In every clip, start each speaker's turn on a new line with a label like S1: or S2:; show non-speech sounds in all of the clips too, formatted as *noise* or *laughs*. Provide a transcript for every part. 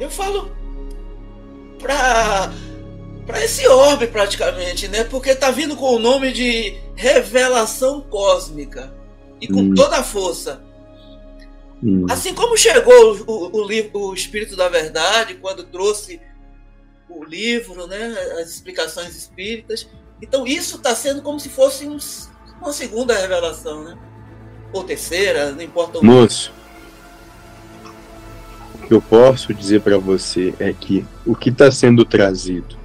S1: Eu falo para para esse orbe praticamente, né? Porque tá vindo com o nome de revelação cósmica e com hum. toda a força. Hum. Assim como chegou o, o, o, o Espírito da Verdade quando trouxe o livro, né? As explicações espíritas. Então isso está sendo como se fosse um, uma segunda revelação, né? Ou terceira, não importa o
S2: Moço, que eu posso dizer para você é que o que está sendo trazido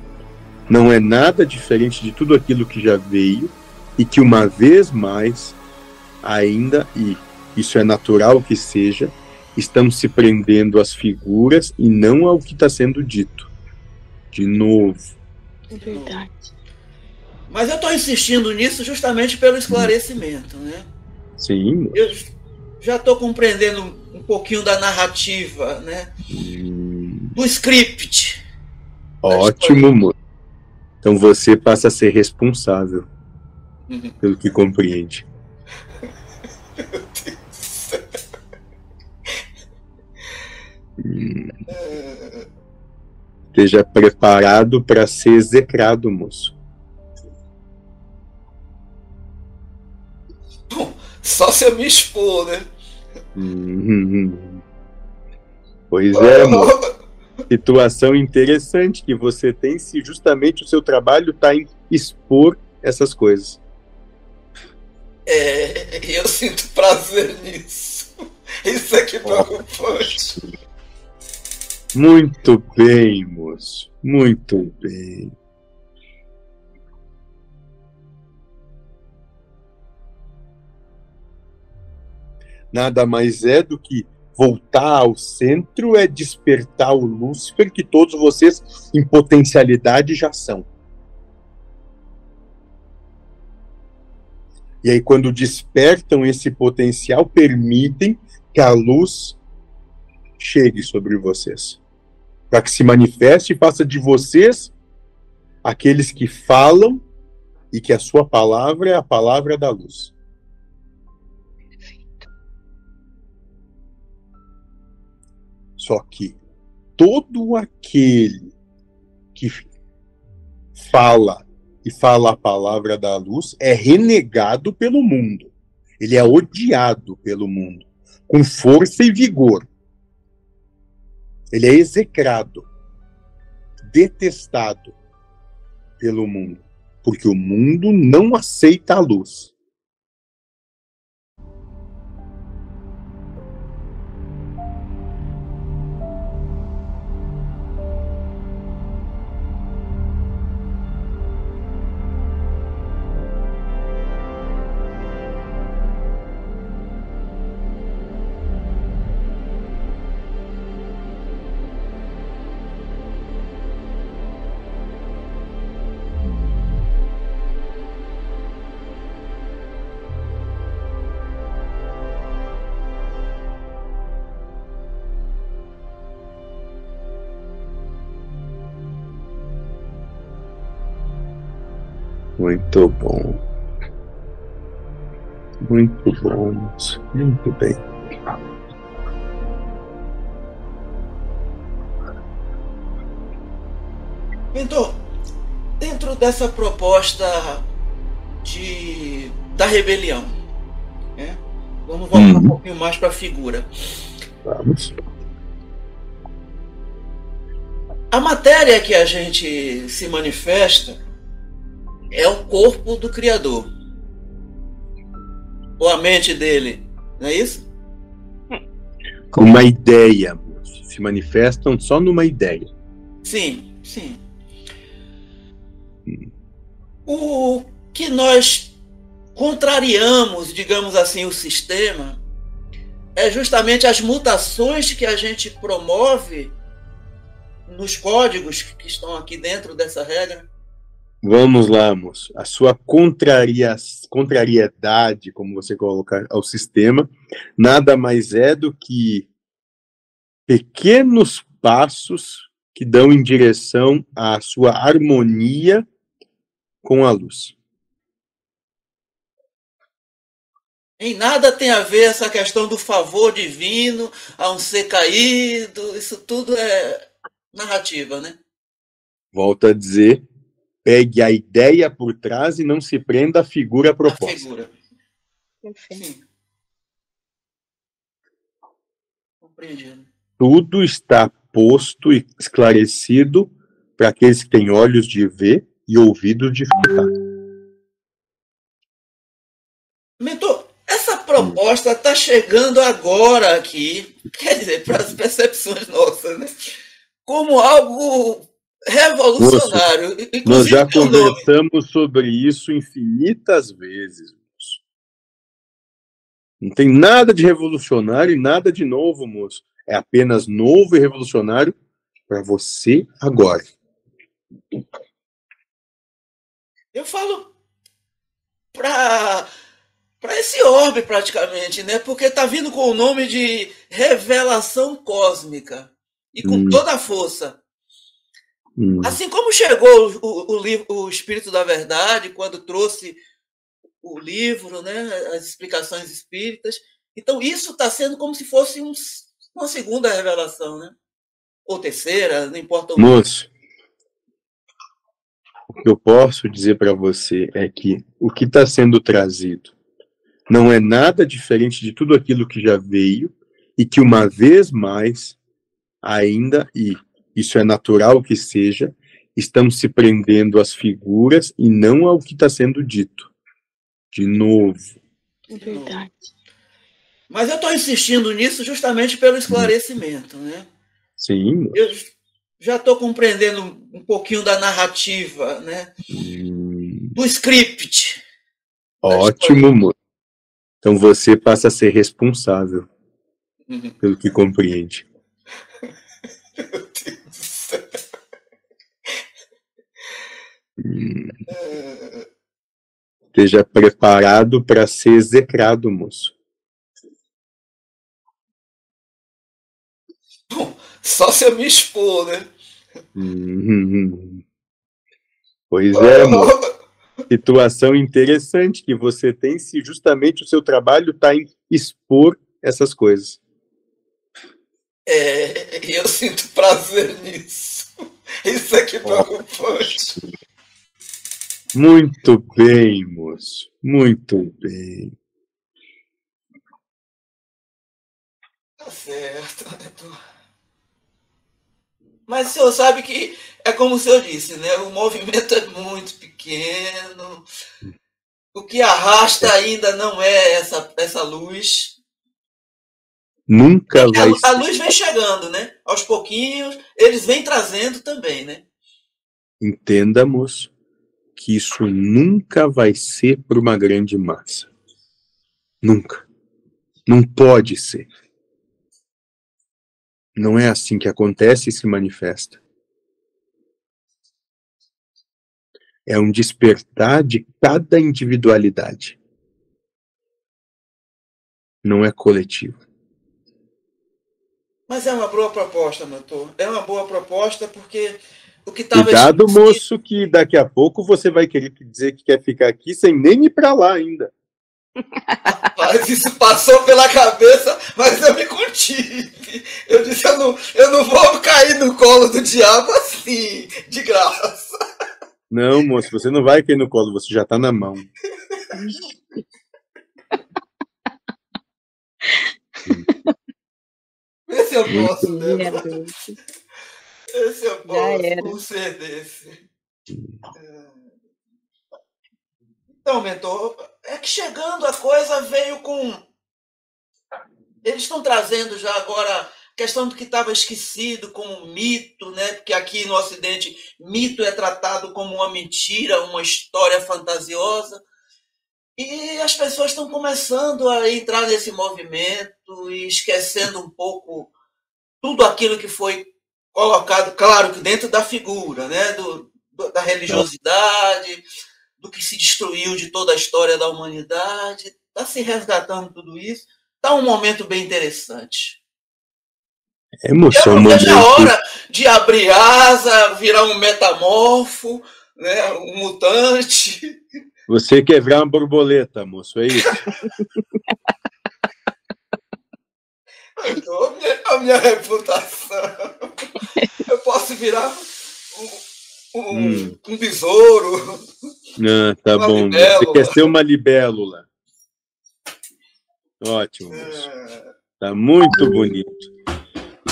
S2: não é nada diferente de tudo aquilo que já veio e que uma vez mais ainda e isso é natural que seja estão se prendendo às figuras e não ao que está sendo dito. De novo.
S3: É verdade.
S1: Mas eu estou insistindo nisso justamente pelo esclarecimento né?
S2: Sim.
S1: Eu já estou compreendendo um pouquinho da narrativa né
S2: hum.
S1: do script
S2: ótimo então você passa a ser responsável uhum. pelo que compreende. hum. Esteja preparado para ser execrado, moço.
S1: Bom, só se eu me expor, né?
S2: Hum. Pois é, moço situação interessante que você tem se justamente o seu trabalho está em expor essas coisas.
S1: É, eu sinto prazer nisso. Isso é que preocupante.
S2: Muito bem, moço. Muito bem. Nada mais é do que voltar ao centro é despertar o Lúcifer que todos vocês em potencialidade já são. E aí, quando despertam esse potencial, permitem que a luz chegue sobre vocês. Para que se manifeste e faça de vocês aqueles que falam e que a sua palavra é a palavra da luz. Só que todo aquele que fala e fala a palavra da luz é renegado pelo mundo. Ele é odiado pelo mundo, com força e vigor. Ele é execrado, detestado pelo mundo, porque o mundo não aceita a luz. Muito bom. Muito bom. Muito bem.
S1: Mentor, dentro dessa proposta de, da rebelião, né? vamos voltar uhum. um pouquinho mais para a figura.
S2: Vamos.
S1: A matéria que a gente se manifesta é o corpo do Criador. Ou a mente dele, não é isso?
S2: Uma ideia. Se manifestam só numa ideia.
S1: Sim, sim. O que nós contrariamos, digamos assim, o sistema é justamente as mutações que a gente promove nos códigos que estão aqui dentro dessa regra
S2: Vamos lá, moço. A sua contraria, contrariedade, como você coloca, ao sistema, nada mais é do que pequenos passos que dão em direção à sua harmonia com a luz.
S1: Em nada tem a ver essa questão do favor divino a um ser caído, isso tudo é narrativa, né?
S2: Volto a dizer, pegue a ideia por trás e não se prenda à figura proposta. A figura. Sim. Compreendido. Tudo está posto e esclarecido para aqueles que têm olhos de ver e ouvidos de escutar.
S1: Mentor, essa proposta está chegando agora aqui, quer dizer, para as percepções nossas, né? como algo revolucionário.
S2: Moço, nós já conversamos sobre isso infinitas vezes. Moço. Não tem nada de revolucionário e nada de novo, moço. É apenas novo e revolucionário para você agora.
S1: Eu falo para para esse orbe praticamente, né? Porque tá vindo com o nome de revelação cósmica e com hum. toda a força. Hum. Assim como chegou o, o, o, o Espírito da Verdade quando trouxe o livro, né? As explicações espíritas. Então isso está sendo como se fosse um, uma segunda revelação, né? Ou terceira, não importa o
S2: Moço, o que eu posso dizer para você é que o que está sendo trazido não é nada diferente de tudo aquilo que já veio e que uma vez mais ainda e isso é natural que seja. Estão se prendendo às figuras e não ao que está sendo dito. De novo.
S1: É verdade. Mas eu estou insistindo nisso justamente pelo esclarecimento né?
S2: Sim
S1: eu já estou compreendendo um pouquinho da narrativa né? Hum. do script.
S2: Ótimo então você passa a ser responsável uhum. pelo que compreende. Meu Deus do céu. Hum. Esteja preparado para ser execrado, moço.
S1: Bom, *laughs* só se eu me expor, né?
S2: Hum. Pois é, moço situação interessante que você tem se justamente o seu trabalho está em expor essas coisas.
S1: É, eu sinto prazer nisso. Isso é que preocupante.
S2: Muito bem, moço. Muito bem.
S1: Tá certo. Mas o senhor sabe que é como o senhor disse, né? O movimento é muito pequeno. O que arrasta ainda não é essa, essa luz.
S2: Nunca vai.
S1: A, a luz vem chegando, né? Aos pouquinhos, eles vêm trazendo também, né?
S2: Entenda, moço, que isso nunca vai ser para uma grande massa. Nunca. Não pode ser. Não é assim que acontece e se manifesta. É um despertar de cada individualidade. Não é coletivo.
S1: Mas é uma boa proposta, doutor. É uma boa proposta porque o que.
S2: Cuidado, moço, que daqui a pouco você vai querer dizer que quer ficar aqui sem nem ir para lá ainda. *laughs*
S1: Rapaz, isso passou pela cabeça, mas eu me contive. Eu disse, eu não, eu não vou cair no colo do diabo assim, de graça.
S2: Não, moço, você não vai cair no colo, você já tá na mão.
S1: Esse eu posso, né? Esse eu posso, por ser desse. É... Então, mentor, é que chegando a coisa veio com. Eles estão trazendo já agora a questão do que estava esquecido como mito, né? Porque aqui no Ocidente, mito é tratado como uma mentira, uma história fantasiosa. E as pessoas estão começando a entrar nesse movimento e esquecendo um pouco tudo aquilo que foi colocado, claro que dentro da figura, né? Do, da religiosidade do que se destruiu de toda a história da humanidade. Está se resgatando tudo isso. Está um momento bem interessante.
S2: É emoção,
S1: Eu não vejo a hora de abrir asa, virar um metamorfo, né, um mutante.
S2: Você quebrar uma borboleta, moço, é isso? *laughs*
S1: A, minha, a minha reputação. Eu posso virar um, um, hum. um besouro.
S2: Ah, tá bom. Libélula. Você quer ser uma libélula. Ótimo, moço. É. Tá muito bonito.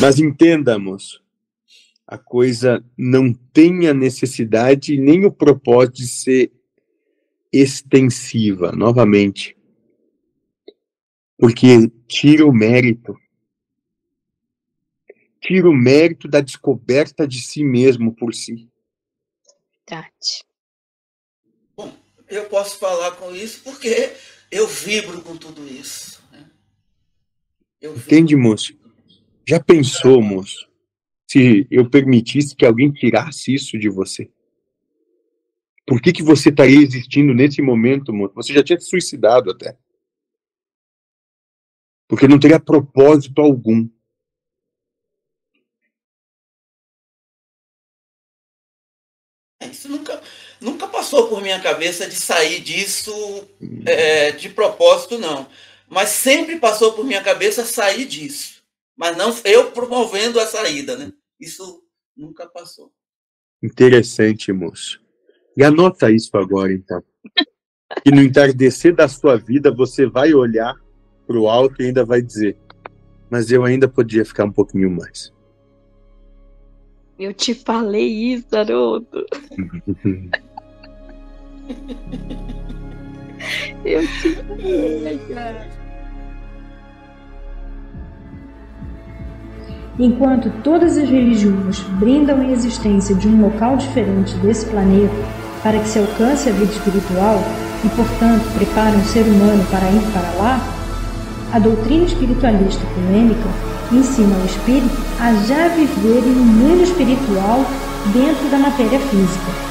S2: Mas entenda, moço, a coisa não tem a necessidade nem o propósito de ser extensiva, novamente. Porque tira o mérito. Tira o mérito da descoberta de si mesmo por si.
S3: Verdade.
S1: Bom, eu posso falar com isso porque eu vibro com tudo isso. Né?
S2: Entende, moço? Já pensou, moço, se eu permitisse que alguém tirasse isso de você? Por que, que você estaria existindo nesse momento, moço? Você já tinha se suicidado até. Porque não teria propósito algum.
S1: Isso nunca, nunca passou por minha cabeça de sair disso é, de propósito, não. Mas sempre passou por minha cabeça sair disso. Mas não eu promovendo a saída, né? Isso nunca passou.
S2: Interessante, moço. E anota isso agora, então. E no entardecer da sua vida, você vai olhar para o alto e ainda vai dizer: Mas eu ainda podia ficar um pouquinho mais.
S3: Eu te falei isso, Haroldo. *laughs* *laughs* eu te cara.
S4: Enquanto todas as religiões brindam a existência de um local diferente desse planeta para que se alcance a vida espiritual e, portanto, preparam o ser humano para ir para lá, a doutrina espiritualista polêmica ensina o espírito a já viver em um mundo espiritual dentro da matéria física